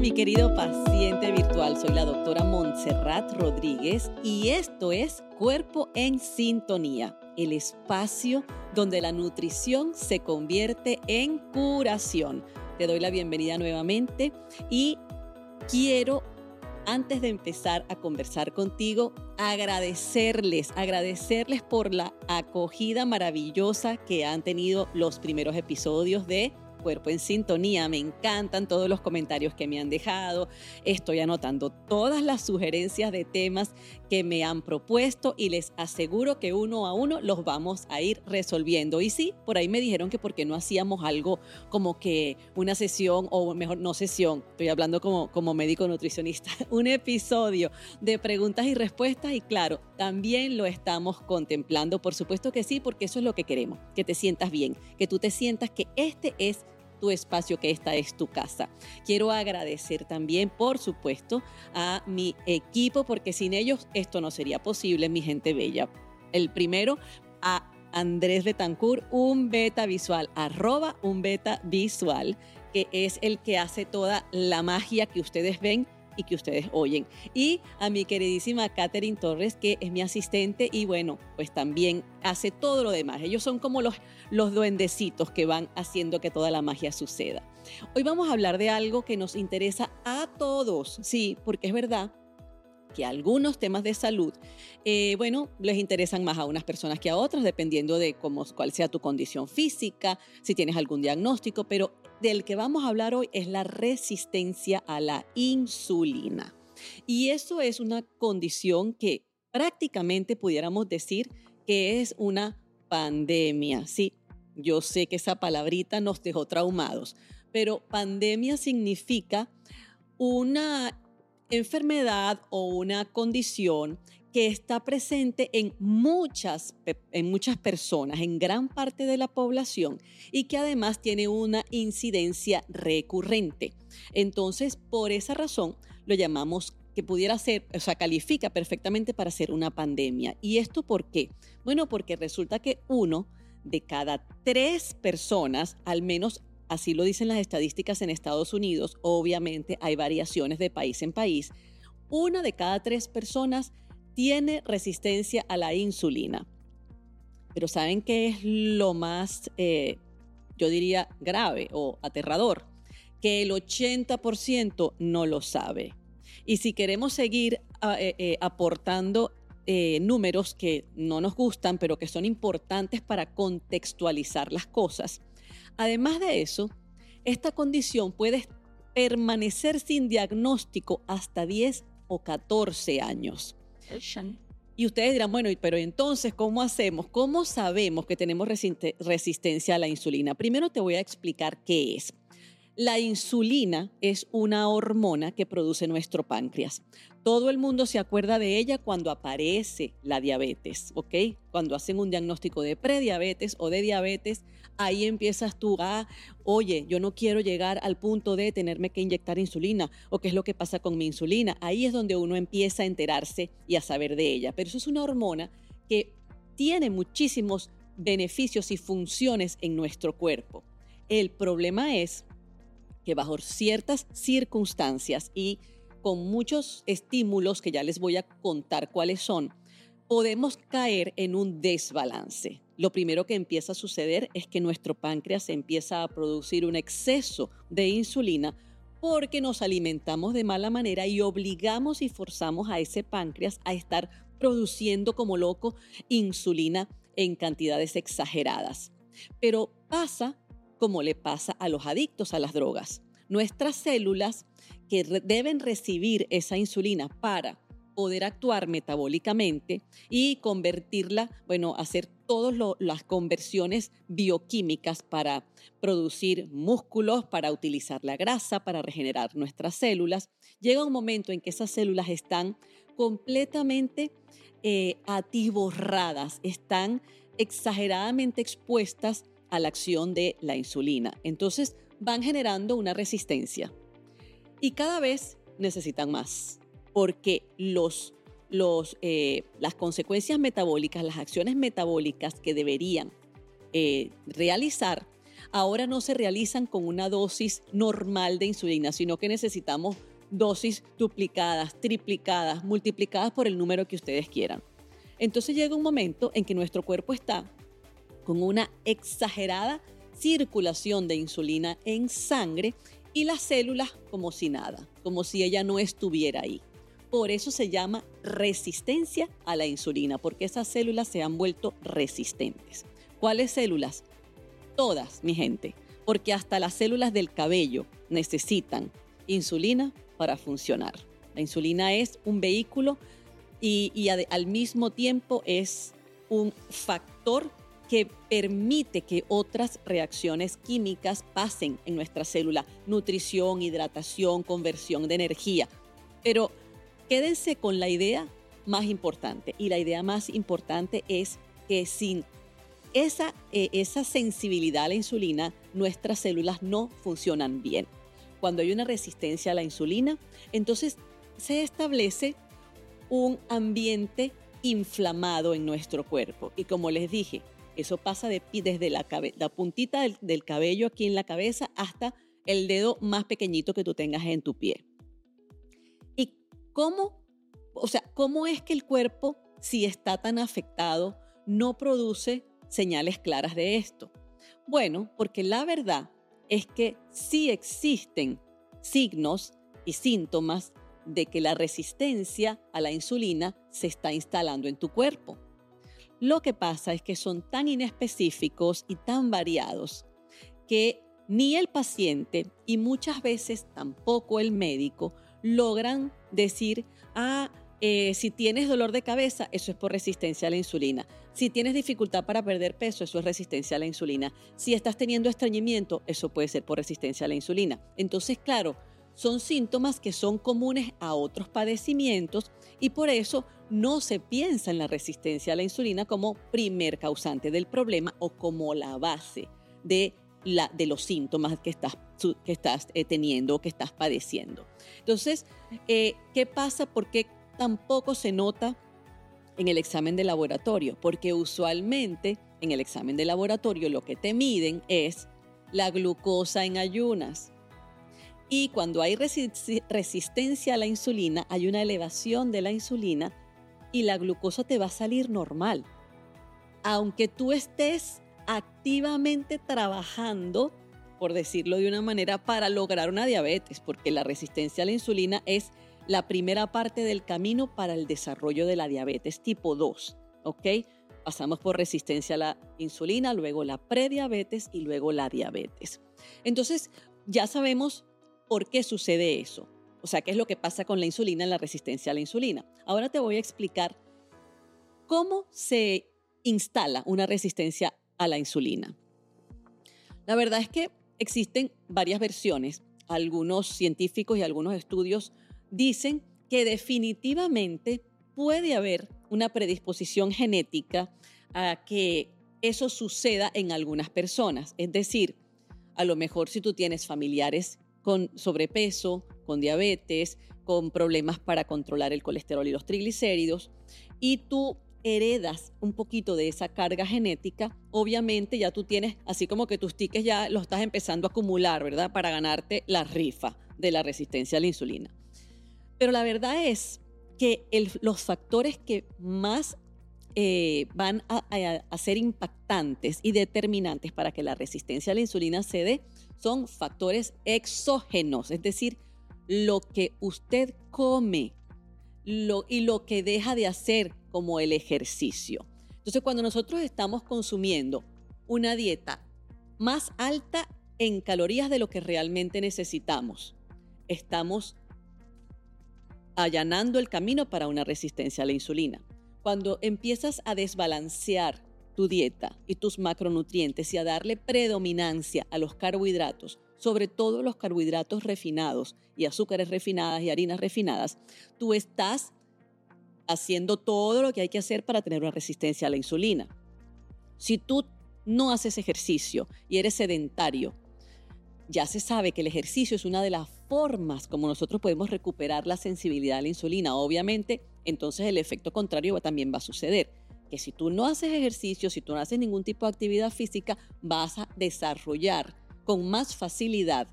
Mi querido paciente virtual, soy la doctora Montserrat Rodríguez y esto es Cuerpo en Sintonía, el espacio donde la nutrición se convierte en curación. Te doy la bienvenida nuevamente y quiero antes de empezar a conversar contigo, agradecerles, agradecerles por la acogida maravillosa que han tenido los primeros episodios de Cuerpo en Sintonía. Me encantan todos los comentarios que me han dejado. Estoy anotando todas las sugerencias de temas que me han propuesto y les aseguro que uno a uno los vamos a ir resolviendo. Y sí, por ahí me dijeron que por qué no hacíamos algo como que una sesión o mejor no sesión, estoy hablando como, como médico nutricionista, un episodio de preguntas y respuestas y claro, también lo estamos contemplando. Por supuesto que sí, porque eso es lo que queremos, que te sientas bien, que tú te sientas que este es tu espacio, que esta es tu casa. Quiero agradecer también, por supuesto, a mi equipo, porque sin ellos esto no sería posible, mi gente bella. El primero, a Andrés Betancourt, un beta visual, arroba un beta visual, que es el que hace toda la magia que ustedes ven y que ustedes oyen. Y a mi queridísima Catherine Torres, que es mi asistente y bueno, pues también hace todo lo demás. Ellos son como los, los duendecitos que van haciendo que toda la magia suceda. Hoy vamos a hablar de algo que nos interesa a todos, sí, porque es verdad que algunos temas de salud, eh, bueno, les interesan más a unas personas que a otras, dependiendo de cómo, cuál sea tu condición física, si tienes algún diagnóstico, pero del que vamos a hablar hoy es la resistencia a la insulina. Y eso es una condición que prácticamente pudiéramos decir que es una pandemia. Sí, yo sé que esa palabrita nos dejó traumados, pero pandemia significa una enfermedad o una condición que está presente en muchas, en muchas personas, en gran parte de la población y que además tiene una incidencia recurrente. Entonces, por esa razón, lo llamamos que pudiera ser, o sea, califica perfectamente para ser una pandemia. ¿Y esto por qué? Bueno, porque resulta que uno de cada tres personas, al menos así lo dicen las estadísticas en Estados Unidos, obviamente hay variaciones de país en país, una de cada tres personas tiene resistencia a la insulina. Pero ¿saben qué es lo más, eh, yo diría, grave o aterrador? Que el 80% no lo sabe. Y si queremos seguir ah, eh, eh, aportando números que no nos gustan, pero que son importantes para contextualizar las cosas, además de eso, esta condición puede permanecer sin diagnóstico hasta 10 o 14 años. Y ustedes dirán, bueno, pero entonces, ¿cómo hacemos? ¿Cómo sabemos que tenemos resistencia a la insulina? Primero te voy a explicar qué es. La insulina es una hormona que produce nuestro páncreas. Todo el mundo se acuerda de ella cuando aparece la diabetes, ¿ok? Cuando hacen un diagnóstico de prediabetes o de diabetes, ahí empiezas tú a, oye, yo no quiero llegar al punto de tenerme que inyectar insulina o qué es lo que pasa con mi insulina. Ahí es donde uno empieza a enterarse y a saber de ella. Pero eso es una hormona que tiene muchísimos beneficios y funciones en nuestro cuerpo. El problema es bajo ciertas circunstancias y con muchos estímulos que ya les voy a contar cuáles son, podemos caer en un desbalance. Lo primero que empieza a suceder es que nuestro páncreas empieza a producir un exceso de insulina porque nos alimentamos de mala manera y obligamos y forzamos a ese páncreas a estar produciendo como loco insulina en cantidades exageradas. Pero pasa como le pasa a los adictos a las drogas. Nuestras células que deben recibir esa insulina para poder actuar metabólicamente y convertirla, bueno, hacer todas las conversiones bioquímicas para producir músculos, para utilizar la grasa, para regenerar nuestras células. Llega un momento en que esas células están completamente eh, atiborradas, están exageradamente expuestas a la acción de la insulina. Entonces van generando una resistencia y cada vez necesitan más porque los, los, eh, las consecuencias metabólicas, las acciones metabólicas que deberían eh, realizar, ahora no se realizan con una dosis normal de insulina, sino que necesitamos dosis duplicadas, triplicadas, multiplicadas por el número que ustedes quieran. Entonces llega un momento en que nuestro cuerpo está con una exagerada circulación de insulina en sangre y las células como si nada, como si ella no estuviera ahí. Por eso se llama resistencia a la insulina, porque esas células se han vuelto resistentes. ¿Cuáles células? Todas, mi gente, porque hasta las células del cabello necesitan insulina para funcionar. La insulina es un vehículo y, al mismo tiempo es un factor que permite que otras reacciones químicas pasen en nuestra célula, nutrición, hidratación, conversión de energía. Pero quédense con la idea más importante y la idea más importante es que sin esa, eh, esa sensibilidad a la insulina, nuestras células no funcionan bien. Cuando hay una resistencia a la insulina, entonces se establece un ambiente inflamado en nuestro cuerpo. Y como les dije, eso pasa desde la, la puntita del, del cabello aquí en la cabeza hasta el dedo más pequeñito que tú tengas en tu pie. ¿Y cómo, o sea, cómo es que el cuerpo, si está tan afectado, no produce señales claras de esto? Bueno, porque la verdad es que sí existen signos y síntomas de que la resistencia a la insulina se está instalando en tu cuerpo. Lo que pasa es que son tan inespecíficos y tan variados que ni el paciente y muchas veces tampoco el médico logran decir, ah, eh, si tienes dolor de cabeza, eso es por resistencia a la insulina. Si tienes dificultad para perder peso, eso es resistencia a la insulina. Si estás teniendo estreñimiento, eso puede ser por resistencia a la insulina. Entonces, claro, son síntomas que son comunes a otros padecimientos y por eso no se piensa en la resistencia a la insulina como primer causante del problema o como la base de, la, de los síntomas que estás, que estás eh, teniendo o que estás padeciendo. Entonces, eh, ¿qué pasa? ¿Por qué tampoco se nota en el examen de laboratorio? Porque usualmente en el examen de laboratorio lo que te miden es la glucosa en ayunas y cuando hay resistencia a la insulina, hay una elevación de la insulina y la glucosa te va a salir normal. Aunque tú estés activamente trabajando, por decirlo de una manera, para lograr una diabetes, porque la resistencia a la insulina es la primera parte del camino para el desarrollo de la diabetes tipo 2, ¿ok? Pasamos por resistencia a la insulina, luego la prediabetes y luego la diabetes. Entonces, ya sabemos por qué sucede eso. O sea, qué es lo que pasa con la insulina en la resistencia a la insulina. Ahora te voy a explicar cómo se instala una resistencia a la insulina. La verdad es que existen varias versiones. Algunos científicos y algunos estudios dicen que definitivamente puede haber una predisposición genética a que eso suceda en algunas personas. Es decir, a lo mejor si tú tienes familiares con sobrepeso, con diabetes, con problemas para controlar el colesterol y los triglicéridos, y tú heredas un poquito de esa carga genética, obviamente ya tú tienes, así como que tus tickets ya los estás empezando a acumular, ¿verdad? Para ganarte la rifa de la resistencia a la insulina. Pero la verdad es que los factores que más eh, van a, a, ser impactantes y determinantes para que la resistencia a la insulina se dé son factores exógenos, es decir, lo que usted come y lo que deja de hacer como el ejercicio. Entonces, cuando nosotros estamos consumiendo una dieta más alta en calorías de lo que realmente necesitamos, estamos allanando el camino para una resistencia a la insulina. Cuando empiezas a desbalancear tu dieta y tus macronutrientes y a darle predominancia a los carbohidratos, sobre todo los carbohidratos refinados y azúcares refinadas y harinas refinadas, tú estás haciendo todo lo que hay que hacer para tener una resistencia a la insulina. Si tú no haces ejercicio y eres sedentario, ya se sabe que el ejercicio es una de las formas como nosotros podemos recuperar la sensibilidad a la insulina. Obviamente, entonces el efecto contrario también va a suceder que si tú no haces ejercicio, si tú no haces ningún tipo de actividad física, vas a desarrollar con más facilidad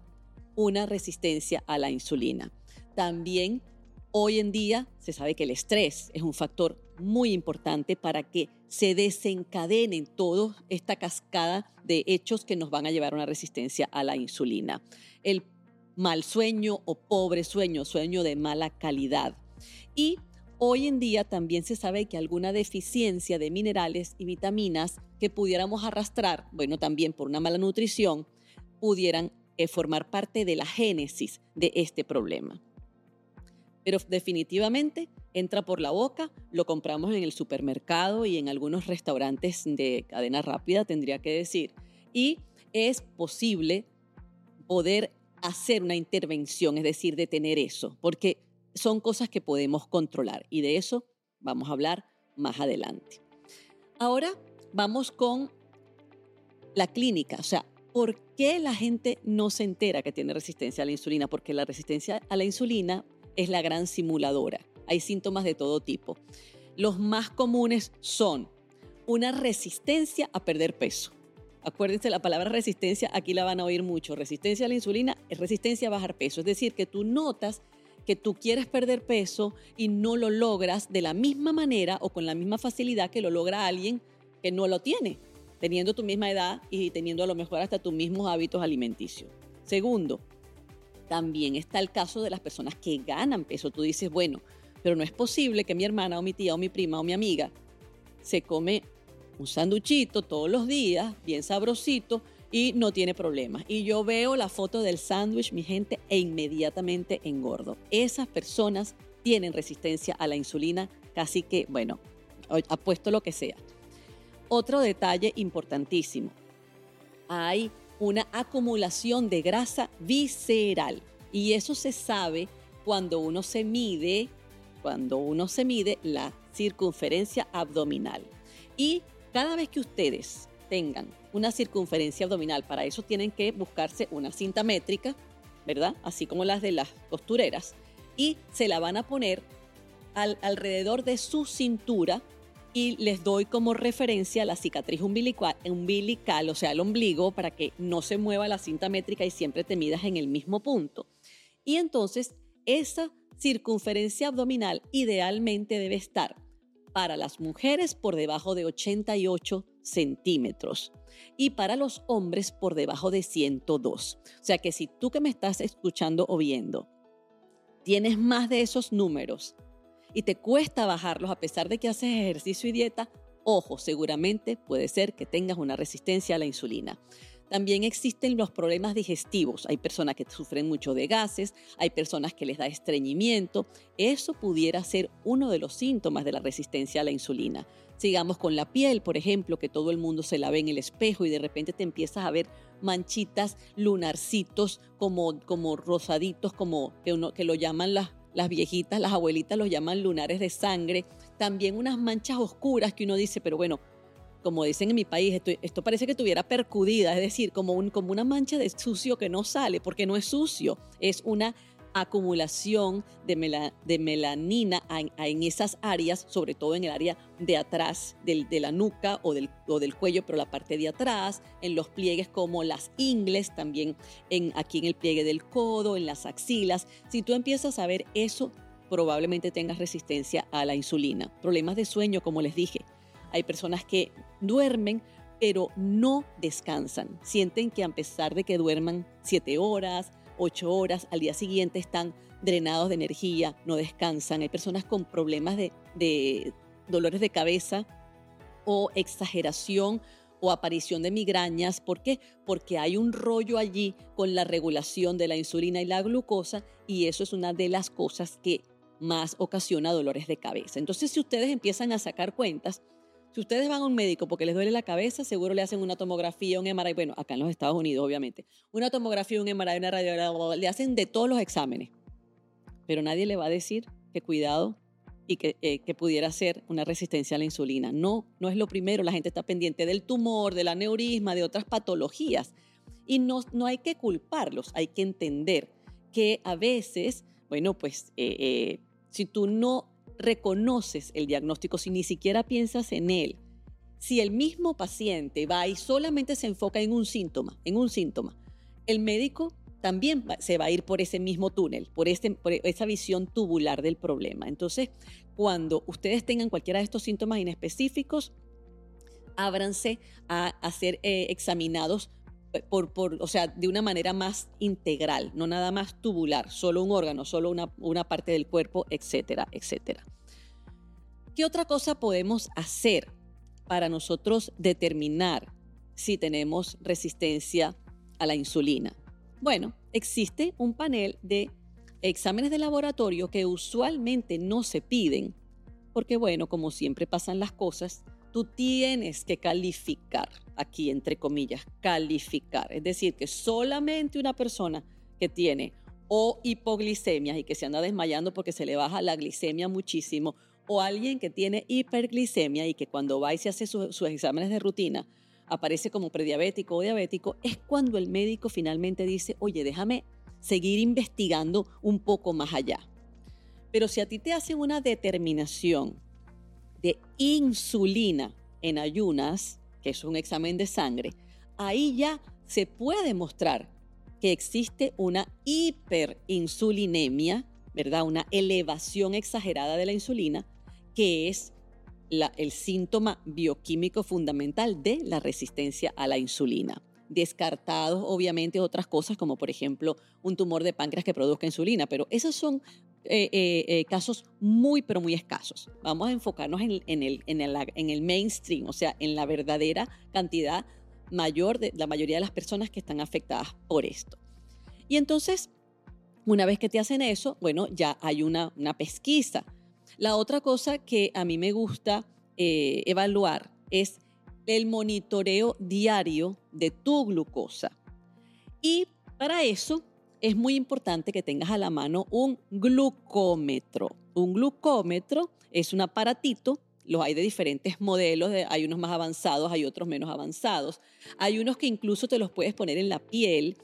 una resistencia a la insulina. También hoy en día se sabe que el estrés es un factor muy importante para que se desencadenen toda esta cascada de hechos que nos van a llevar a una resistencia a la insulina. El mal sueño o pobre sueño, sueño de mala calidad. Y Hoy en día también se sabe que alguna deficiencia de minerales y vitaminas que pudiéramos arrastrar, bueno, también por una mala nutrición, pudieran eh, formar parte de la génesis de este problema. Pero definitivamente entra por la boca, lo compramos en el supermercado y en algunos restaurantes de cadena rápida, tendría que decir, y es posible poder hacer una intervención, es decir, detener eso, porque son cosas que podemos controlar y de eso vamos a hablar más adelante. Ahora vamos con la clínica, o sea, ¿por qué la gente no se entera que tiene resistencia a la insulina? Porque la resistencia a la insulina es la gran simuladora. Hay síntomas de todo tipo. Los más comunes son una resistencia a perder peso. Acuérdense, la palabra resistencia aquí la van a oír mucho. Resistencia a la insulina es resistencia a bajar peso. Es decir, que tú notas que tú quieres perder peso y no lo logras de la misma manera o con la misma facilidad que lo logra alguien que no lo tiene, teniendo tu misma edad y teniendo a lo mejor hasta tus mismos hábitos alimenticios. Segundo, también está el caso de las personas que ganan peso. Tú dices, bueno, pero no es posible que mi hermana o mi tía o mi prima o mi amiga se come un sanduchito todos los días, bien sabrosito, y no tiene problemas. Y yo veo la foto del sándwich, mi gente, e inmediatamente engordo. Esas personas tienen resistencia a la insulina, casi que, bueno, apuesto lo que sea. Otro detalle importantísimo, hay una acumulación de grasa visceral y eso se sabe cuando uno se mide, cuando uno se mide la circunferencia abdominal. Y cada vez que ustedes tengan una circunferencia abdominal. Para eso tienen que buscarse una cinta métrica, ¿verdad? Así como las de las costureras. Y se la van a poner alrededor de su cintura y les doy como referencia la cicatriz umbilical, umbilical, o sea, el ombligo, para que no se mueva la cinta métrica y siempre te midas en el mismo punto. Y entonces esa circunferencia abdominal idealmente debe estar para las mujeres por debajo de 88 centímetros y para los hombres por debajo de 102. O sea que si tú que me estás escuchando o viendo tienes más de esos números y te cuesta bajarlos a pesar de que haces ejercicio y dieta, ojo, seguramente puede ser que tengas una resistencia a la insulina. También existen los problemas digestivos. Hay personas que sufren mucho de gases, hay personas que les da estreñimiento. Eso pudiera ser uno de los síntomas de la resistencia a la insulina. Sigamos con la piel, por ejemplo, que todo el mundo se la ve en el espejo y de repente te empiezas a ver manchitas, lunarcitos, como, como rosaditos, como que, uno, que lo llaman las, las viejitas, las abuelitas los llaman lunares de sangre. También unas manchas oscuras que uno dice, pero bueno, como dicen en mi país, esto, esto parece que tuviera percudida, es decir, como, un, como una mancha de sucio que no sale, porque no es sucio, es una acumulación de, melanina en, esas áreas, sobre todo en el área de atrás del, de la nuca o del, o del cuello, pero la parte de atrás, en los pliegues como las ingles, también en, aquí en el pliegue del codo, en las axilas. Si tú empiezas a ver eso, probablemente tengas resistencia a la insulina. Problemas de sueño, como les dije, hay personas que duermen, pero no descansan. Sienten que a pesar de que duerman siete horas, ocho horas, al día siguiente están drenados de energía, no descansan. Hay personas con problemas de, dolores de cabeza o exageración o aparición de migrañas. ¿Por qué? Porque hay un rollo allí con la regulación de la insulina y la glucosa y eso es una de las cosas que más ocasiona dolores de cabeza. Entonces, si ustedes empiezan a sacar cuentas, si ustedes van a un médico porque les duele la cabeza, seguro le hacen una tomografía, un MRI, bueno, acá en los Estados Unidos, obviamente, una tomografía, un MRI, una radiografía, le hacen de todos los exámenes. Pero nadie le va a decir que cuidado y que, eh, que, pudiera ser una resistencia a la insulina. No, no es lo primero. La gente está pendiente del tumor, del aneurisma, de otras patologías. Y no, no hay que culparlos, hay que entender que a veces, bueno, pues eh, eh, si tú no reconoces el diagnóstico, si ni siquiera piensas en él, si el mismo paciente va y solamente se enfoca en un síntoma, en un síntoma, el médico también se va a ir por ese mismo túnel, por, este, por esa visión tubular del problema. Entonces, cuando ustedes tengan cualquiera de estos síntomas inespecíficos, ábranse a, ser eh, examinados por, por, o sea, de una manera más integral, no nada más tubular, solo un órgano, solo una, una parte del cuerpo, etcétera, etcétera. ¿Qué otra cosa podemos hacer para nosotros determinar si tenemos resistencia a la insulina? Bueno, existe un panel de exámenes de laboratorio que usualmente no se piden, porque bueno, como siempre pasan las cosas, tú tienes que calificar, aquí entre comillas, calificar. Es decir, que solamente una persona que tiene o hipoglicemia y que se anda desmayando porque se le baja la glicemia muchísimo, o alguien que tiene hiperglicemia y que cuando va y se hace sus exámenes de rutina, aparece como prediabético o diabético, es cuando el médico finalmente dice, oye, déjame seguir investigando un poco más allá. Pero si a ti te hacen una determinación de insulina en ayunas, que es un examen de sangre, ahí ya se puede mostrar que existe una hiperinsulinemia, ¿verdad? Una elevación exagerada de la insulina, que es el síntoma bioquímico fundamental de la resistencia a la insulina. Descartados, obviamente, otras cosas como, por ejemplo, un tumor de páncreas que produzca insulina, pero esos son eh, eh, eh, casos muy, pero muy escasos. Vamos a enfocarnos en, el, en, en el mainstream, o sea, en la verdadera cantidad mayor de la mayoría de las personas que están afectadas por esto. Y entonces, una vez que te hacen eso, bueno, ya hay una, pesquisa la otra cosa que a mí me gusta evaluar es el monitoreo diario de tu glucosa. Y para eso es muy importante que tengas a la mano un glucómetro. Un glucómetro es un aparatito los hay de diferentes modelos, hay unos más avanzados, hay otros menos avanzados. Hay unos que incluso te los puedes poner en la piel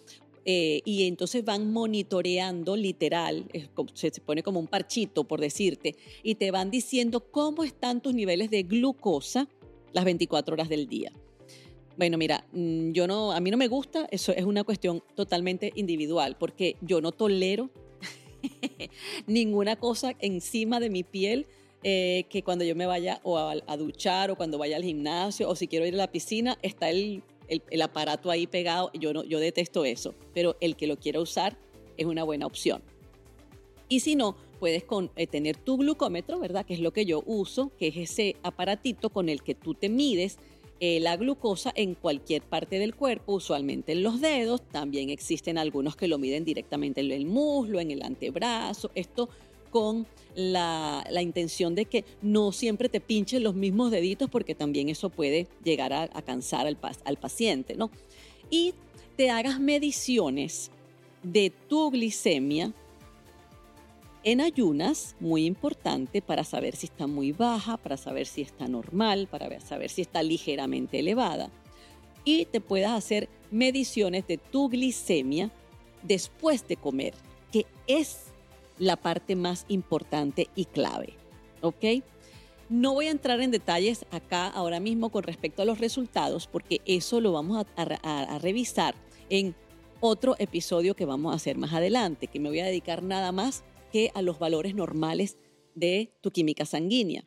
eh, y entonces van monitoreando literal, se, pone como un parchito por decirte, y te van diciendo cómo están tus niveles de glucosa las 24 horas del día. Bueno, mira, mm, yo no, a mí no me gusta, eso es una cuestión totalmente individual, porque yo no tolero ninguna cosa encima de mi piel eh, que cuando yo me vaya o a, duchar o cuando vaya al gimnasio o si quiero ir a la piscina, está el el, aparato ahí pegado, yo, no, yo detesto eso, pero el que lo quiera usar es una buena opción. Y si no, puedes eh, tener tu glucómetro, ¿verdad? Que es lo que yo uso, que es ese aparatito con el que tú te mides eh, la glucosa en cualquier parte del cuerpo, usualmente en los dedos. También existen algunos que lo miden directamente en el muslo, en el antebrazo. Esto con la, intención de que no siempre te pinchen los mismos deditos porque también eso puede llegar a, cansar al, al paciente, ¿no? Y te hagas mediciones de tu glicemia en ayunas, muy importante para saber si está muy baja, para saber si está normal, para saber si está ligeramente elevada. Y te puedas hacer mediciones de tu glicemia después de comer, que es la parte más importante y clave. ¿Ok? No voy a entrar en detalles acá ahora mismo con respecto a los resultados porque eso lo vamos a, revisar en otro episodio que vamos a hacer más adelante, que me voy a dedicar nada más que a los valores normales de tu química sanguínea.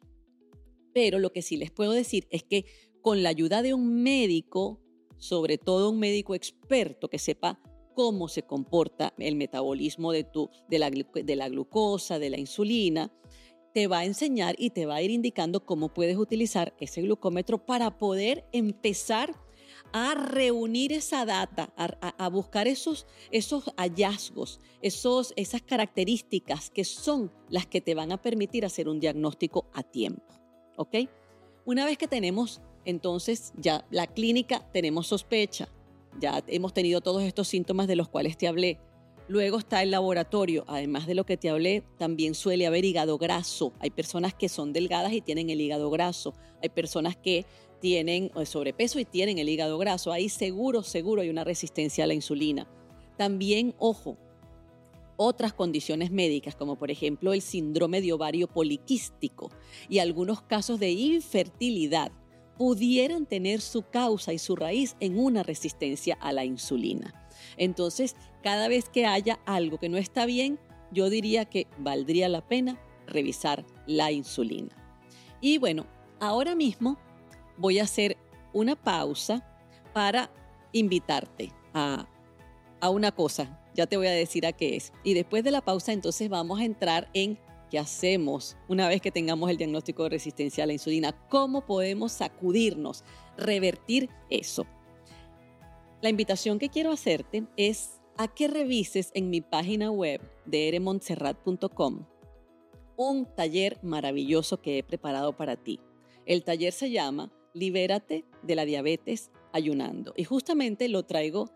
Pero lo que sí les puedo decir es que con la ayuda de un médico, sobre todo un médico experto que sepa cómo se comporta el metabolismo de, tu, de, la, la glucosa, de la insulina, te va a enseñar y te va a ir indicando cómo puedes utilizar ese glucómetro para poder empezar a reunir esa data, a, buscar esos, esos hallazgos, esos, esas características que son las que te van a permitir hacer un diagnóstico a tiempo. ¿Ok? Una vez que tenemos entonces ya la clínica, tenemos sospecha, ya hemos tenido todos estos síntomas de los cuales te hablé. Luego está el laboratorio. Además de lo que te hablé, también suele haber hígado graso. Hay personas que son delgadas y tienen el hígado graso. Hay personas que tienen eh, sobrepeso y tienen el hígado graso. Ahí seguro, seguro hay una resistencia a la insulina. También, ojo, otras condiciones médicas, como por ejemplo el síndrome de ovario poliquístico y algunos casos de infertilidad, pudieran tener su causa y su raíz en una resistencia a la insulina. Entonces, cada vez que haya algo que no está bien, yo diría que valdría la pena revisar la insulina. Y bueno, ahora mismo voy a hacer una pausa para invitarte a, a una cosa. Ya te voy a decir a qué es. Y después de la pausa, entonces vamos a entrar en qué hacemos una vez que tengamos el diagnóstico de resistencia a la insulina. ¿Cómo podemos sacudirnos, revertir eso? La invitación que quiero hacerte es a que revises en mi página web de eremontserrat.com un taller maravilloso que he preparado para ti. El taller se llama Libérate de la diabetes ayunando. Y justamente lo traigo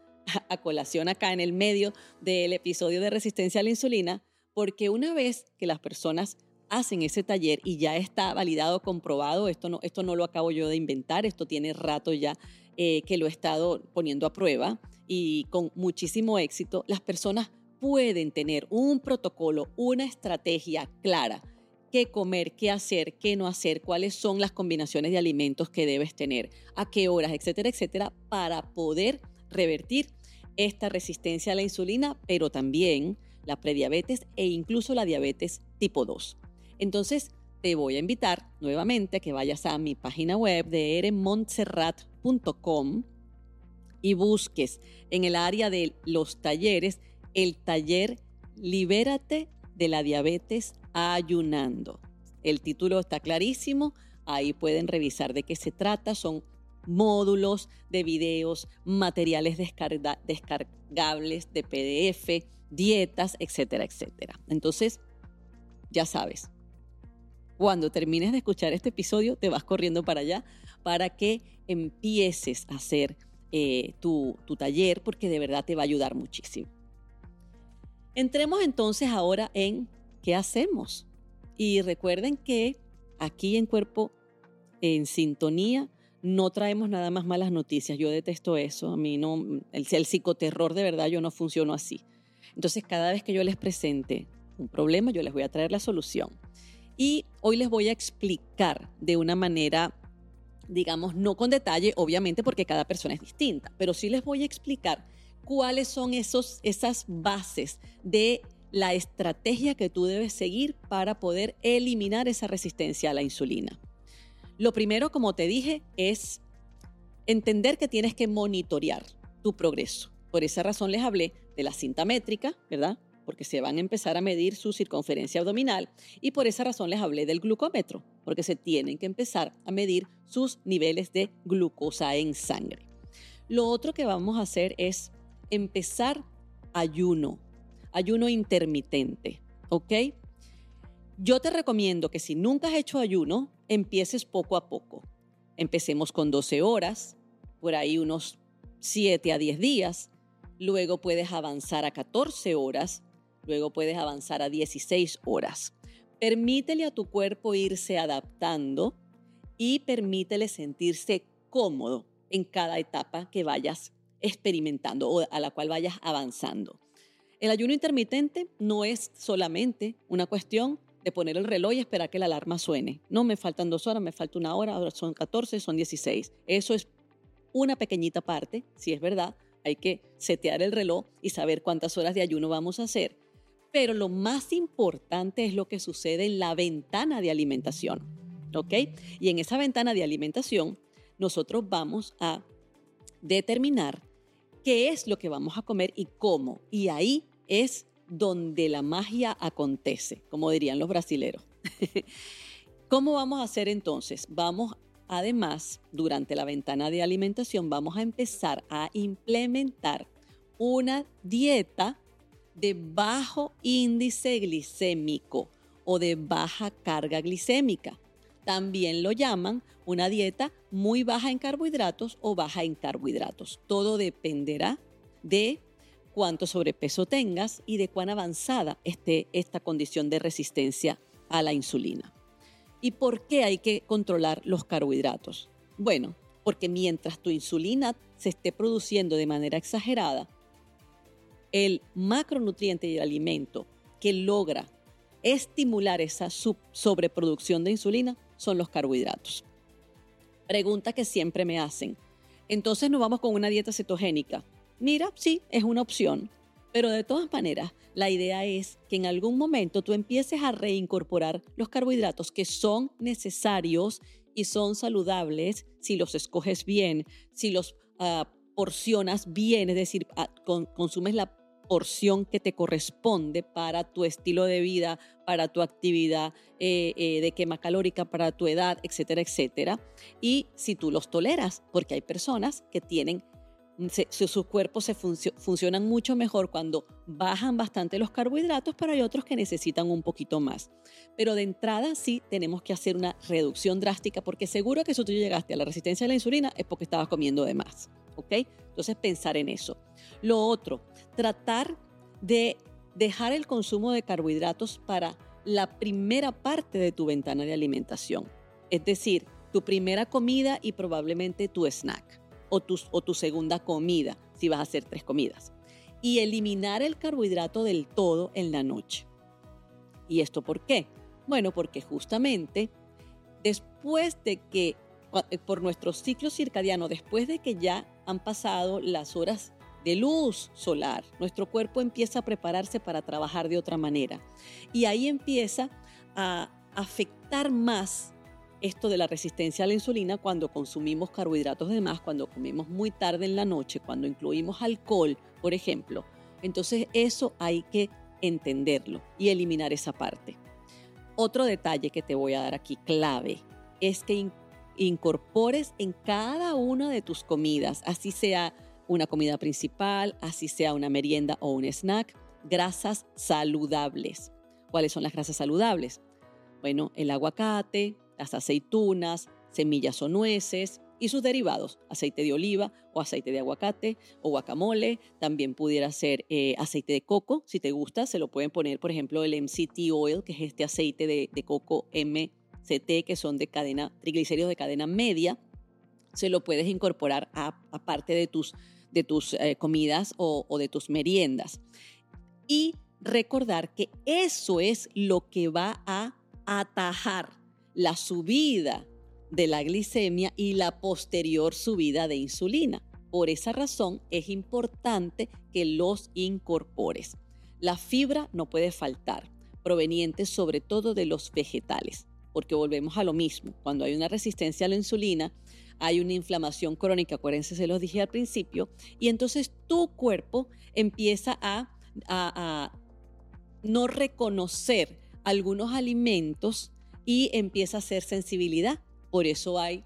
a colación acá en el medio del episodio de resistencia a la insulina porque una vez que las personas hacen ese taller y ya está validado, comprobado, esto no, esto no lo acabo yo de inventar, esto tiene rato ya eh, que lo he estado poniendo a prueba y con muchísimo éxito, las personas pueden tener un protocolo, una estrategia clara, qué comer, qué hacer, qué no hacer, cuáles son las combinaciones de alimentos que debes tener, a qué horas, etcétera, etcétera, para poder revertir esta resistencia a la insulina, pero también la prediabetes e incluso la diabetes tipo 2. Entonces, te voy a invitar nuevamente a que vayas a mi página web de eremontserrat.com y busques en el área de los talleres el taller Libérate de la diabetes ayunando. El título está clarísimo, ahí pueden revisar de qué se trata, son módulos de videos, materiales descargables de PDF, dietas, etcétera, etcétera. Entonces, ya sabes, cuando termines de escuchar este episodio, te vas corriendo para allá para que empieces a hacer eh, tu, tu taller porque de verdad te va a ayudar muchísimo. Entremos entonces ahora en qué hacemos. Y recuerden que aquí en Cuerpo en Sintonía no traemos nada más malas noticias. Yo detesto eso. A mí no, el, el psicoterror de verdad yo no funciono así. Entonces cada vez que yo les presente un problema, yo les voy a traer la solución. Y hoy les voy a explicar de una manera, digamos, no con detalle, obviamente porque cada persona es distinta, pero sí les voy a explicar cuáles son esos, esas bases de la estrategia que tú debes seguir para poder eliminar esa resistencia a la insulina. Lo primero, como te dije, es entender que tienes que monitorear tu progreso. Por esa razón les hablé de la cinta métrica, ¿verdad? porque se van a empezar a medir su circunferencia abdominal y por esa razón les hablé del glucómetro, porque se tienen que empezar a medir sus niveles de glucosa en sangre. Lo otro que vamos a hacer es empezar ayuno, ayuno intermitente, ¿ok? Yo te recomiendo que si nunca has hecho ayuno, empieces poco a poco. Empecemos con 12 horas, por ahí unos 7 a 10 días, luego puedes avanzar a 14 horas Luego puedes avanzar a 16 horas. Permítele a tu cuerpo irse adaptando y permítele sentirse cómodo en cada etapa que vayas experimentando o a la cual vayas avanzando. El ayuno intermitente no es solamente una cuestión de poner el reloj y esperar que la alarma suene. No me faltan dos horas, me falta una hora, ahora son 14, son 16. Eso es una pequeñita parte, si es verdad. Hay que setear el reloj y saber cuántas horas de ayuno vamos a hacer. Pero lo más importante es lo que sucede en la ventana de alimentación. ¿Ok? Y en esa ventana de alimentación, nosotros vamos a determinar qué es lo que vamos a comer y cómo. Y ahí es donde la magia acontece, como dirían los brasileros. ¿Cómo vamos a hacer entonces? Vamos, además, durante la ventana de alimentación, vamos a empezar a implementar una dieta de bajo índice glicémico o de baja carga glicémica. También lo llaman una dieta muy baja en carbohidratos o baja en carbohidratos. Todo dependerá de cuánto sobrepeso tengas y de cuán avanzada esté esta condición de resistencia a la insulina. ¿Y por qué hay que controlar los carbohidratos? Bueno, porque mientras tu insulina se esté produciendo de manera exagerada, el macronutriente y el alimento que logra estimular esa sobreproducción de insulina son los carbohidratos. Pregunta que siempre me hacen. Entonces nos vamos con una dieta cetogénica. Mira, sí, es una opción, pero de todas maneras, la idea es que en algún momento tú empieces a reincorporar los carbohidratos que son necesarios y son saludables si los escoges bien, si los ah, porcionas bien, es decir, ah, consumes la porción que te corresponde para tu estilo de vida, para tu actividad eh, eh, de quema calórica, para tu edad, etcétera, etcétera. Y si tú los toleras, porque hay personas que tienen sus cuerpos se funcionan mucho mejor cuando bajan bastante los carbohidratos, pero hay otros que necesitan un poquito más. Pero de entrada sí tenemos que hacer una reducción drástica porque seguro que si tú llegaste a la resistencia a la insulina es porque estabas comiendo de más. ¿Ok? Entonces pensar en eso. Lo otro, tratar de dejar el consumo de carbohidratos para la primera parte de tu ventana de alimentación. Es decir, tu primera comida y probablemente tu snack o tu, segunda comida, si vas a hacer tres comidas. Y eliminar el carbohidrato del todo en la noche. ¿Y esto por qué? Bueno, porque justamente después de que, por nuestro ciclo circadiano, después de que ya han pasado las horas de luz solar, nuestro cuerpo empieza a prepararse para trabajar de otra manera. Y ahí empieza a afectar más esto de la resistencia a la insulina cuando consumimos carbohidratos de más, cuando comemos muy tarde en la noche, cuando incluimos alcohol, por ejemplo. Entonces eso hay que entenderlo y eliminar esa parte. Otro detalle que te voy a dar aquí clave es que incorpores en cada una de tus comidas, así sea una comida principal, así sea una merienda o un snack, grasas saludables. ¿Cuáles son las grasas saludables? Bueno, el aguacate, las aceitunas, semillas o nueces y sus derivados, aceite de oliva o aceite de aguacate o guacamole, también pudiera ser eh, aceite de coco, si te gusta, se lo pueden poner, por ejemplo, el MCT oil, que es este aceite de, coco MCT, que son de cadena, triglicéridos de cadena media, se lo puedes incorporar a, parte de tus, de tus eh, comidas o de tus meriendas. Y recordar que eso es lo que va a atajar la subida de la glicemia y la posterior subida de insulina. Por esa razón es importante que los incorpores. La fibra no puede faltar, proveniente sobre todo de los vegetales, porque volvemos a lo mismo. Cuando hay una resistencia a la insulina, hay una inflamación crónica, acuérdense, se los dije al principio, y entonces tu cuerpo empieza a, no reconocer algunos alimentos y empieza a hacer sensibilidad. Por eso hay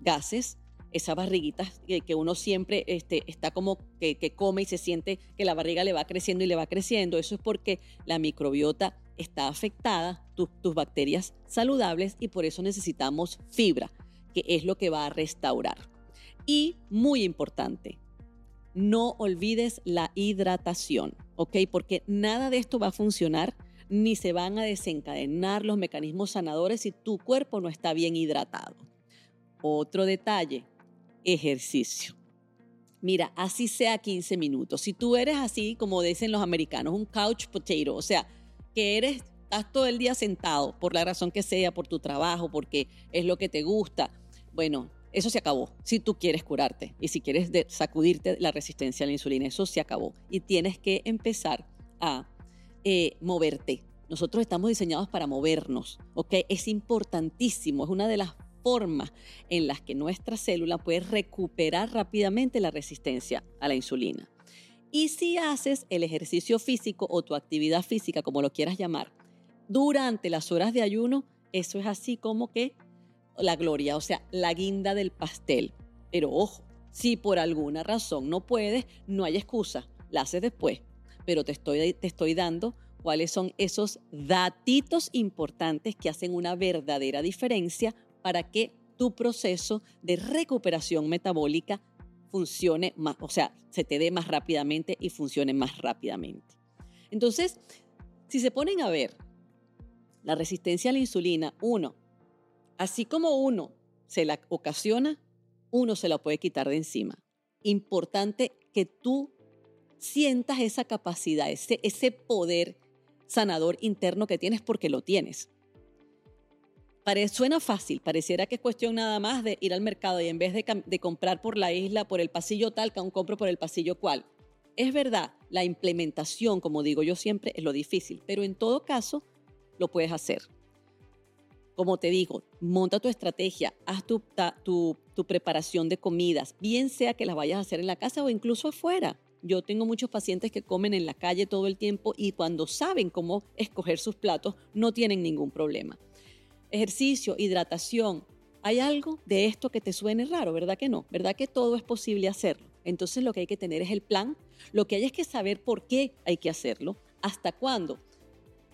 gases, esas barriguitas que, uno siempre este, está como que, come y se siente que la barriga le va creciendo y le va creciendo. Eso es porque la microbiota está afectada, tus bacterias saludables y por eso necesitamos fibra, que es lo que va a restaurar. Y muy importante, no olvides la hidratación, ¿ok? Porque nada de esto va a funcionar ni se van a desencadenar los mecanismos sanadores si tu cuerpo no está bien hidratado. Otro detalle, ejercicio. Mira, así sea 15 minutos. Si tú eres así, como dicen los americanos, un couch potato, o sea, que eres, estás todo el día sentado por la razón que sea, por tu trabajo, porque es lo que te gusta, bueno, eso se acabó. Si tú quieres curarte y si quieres sacudirte la resistencia a la insulina, eso se acabó. Y tienes que empezar a eh, moverte. Nosotros estamos diseñados para movernos, ¿ok? Es importantísimo, es una de las formas en las que nuestra célula puede recuperar rápidamente la resistencia a la insulina. Y si haces el ejercicio físico o tu actividad física, como lo quieras llamar, durante las horas de ayuno, eso es así como que la gloria, o sea, la guinda del pastel. Pero ojo, si por alguna razón no puedes, no hay excusa, la haces después pero te estoy, te estoy dando cuáles son esos datitos importantes que hacen una verdadera diferencia para que tu proceso de recuperación metabólica funcione más, o sea, se te dé más rápidamente y funcione más rápidamente. Entonces, si se ponen a ver la resistencia a la insulina, uno, así como uno se la ocasiona, uno se la puede quitar de encima. Importante que tú sientas esa capacidad, ese, ese poder sanador interno que tienes porque lo tienes. Suena fácil, pareciera que es cuestión nada más de ir al mercado y en vez de, de comprar por la isla, por el pasillo tal, que aún compro por el pasillo cual. Es verdad, la implementación, como digo yo siempre, es lo difícil, pero en todo caso lo puedes hacer. Como te digo, monta tu estrategia, haz tu, tu, tu preparación de comidas, bien sea que las vayas a hacer en la casa o incluso afuera. Yo tengo muchos pacientes que comen en la calle todo el tiempo y cuando saben cómo escoger sus platos no tienen ningún problema. Ejercicio, hidratación. ¿Hay algo de esto que te suene raro? ¿Verdad que no? ¿Verdad que todo es posible hacerlo? Entonces lo que hay que tener es el plan. Lo que hay es que saber por qué hay que hacerlo. ¿Hasta cuándo?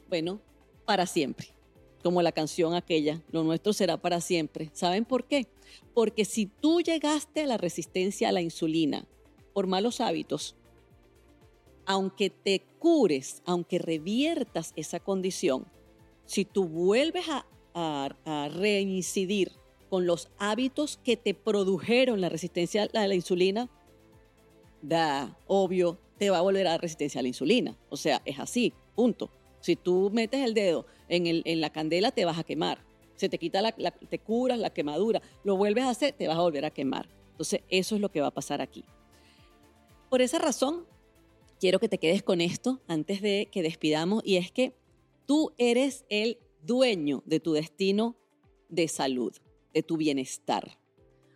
Bueno, para siempre como la canción aquella, lo nuestro será para siempre. ¿Saben por qué? Porque si tú llegaste a la resistencia a la insulina por malos hábitos, aunque te cures, aunque reviertas esa condición, si tú vuelves a, reincidir con los hábitos que te produjeron la resistencia a la insulina, da, obvio, te va a volver a la resistencia a la insulina. O sea, es así, punto. Si tú metes el dedo en, el, en la candela, te vas a quemar. Se te quita la, te curas la quemadura, lo vuelves a hacer, te vas a volver a quemar. Entonces, eso es lo que va a pasar aquí. Por esa razón, quiero que te quedes con esto antes de que despidamos, y es que tú eres el dueño de tu destino de salud, de tu bienestar.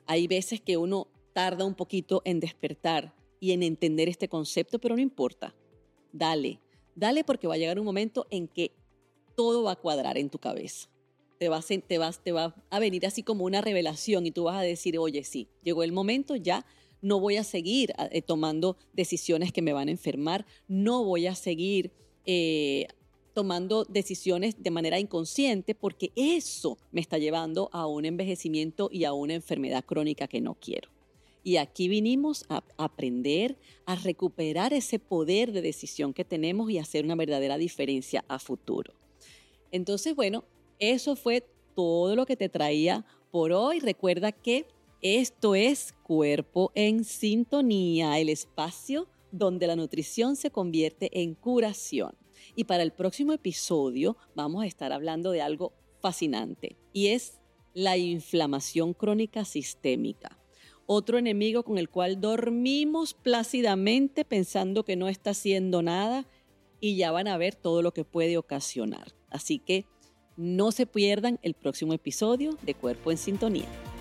Hay veces que uno tarda un poquito en despertar y en entender este concepto, pero no importa. Dale, Dale porque va a llegar un momento en que todo va a cuadrar en tu cabeza. Te va, a, te, vas, te va a venir así como una revelación y tú vas a decir, oye, sí, llegó el momento, ya no voy a seguir eh, tomando decisiones que me van a enfermar, no voy a seguir eh, tomando decisiones de manera inconsciente porque eso me está llevando a un envejecimiento y a una enfermedad crónica que no quiero. Y aquí vinimos a aprender a recuperar ese poder de decisión que tenemos y hacer una verdadera diferencia a futuro. Entonces, bueno, eso fue todo lo que te traía por hoy. Recuerda que esto es Cuerpo en Sintonía, el espacio donde la nutrición se convierte en curación. Y para el próximo episodio vamos a estar hablando de algo fascinante y es la inflamación crónica sistémica otro enemigo con el cual dormimos plácidamente pensando que no está haciendo nada y ya van a ver todo lo que puede ocasionar. Así que no se pierdan el próximo episodio de Cuerpo en Sintonía.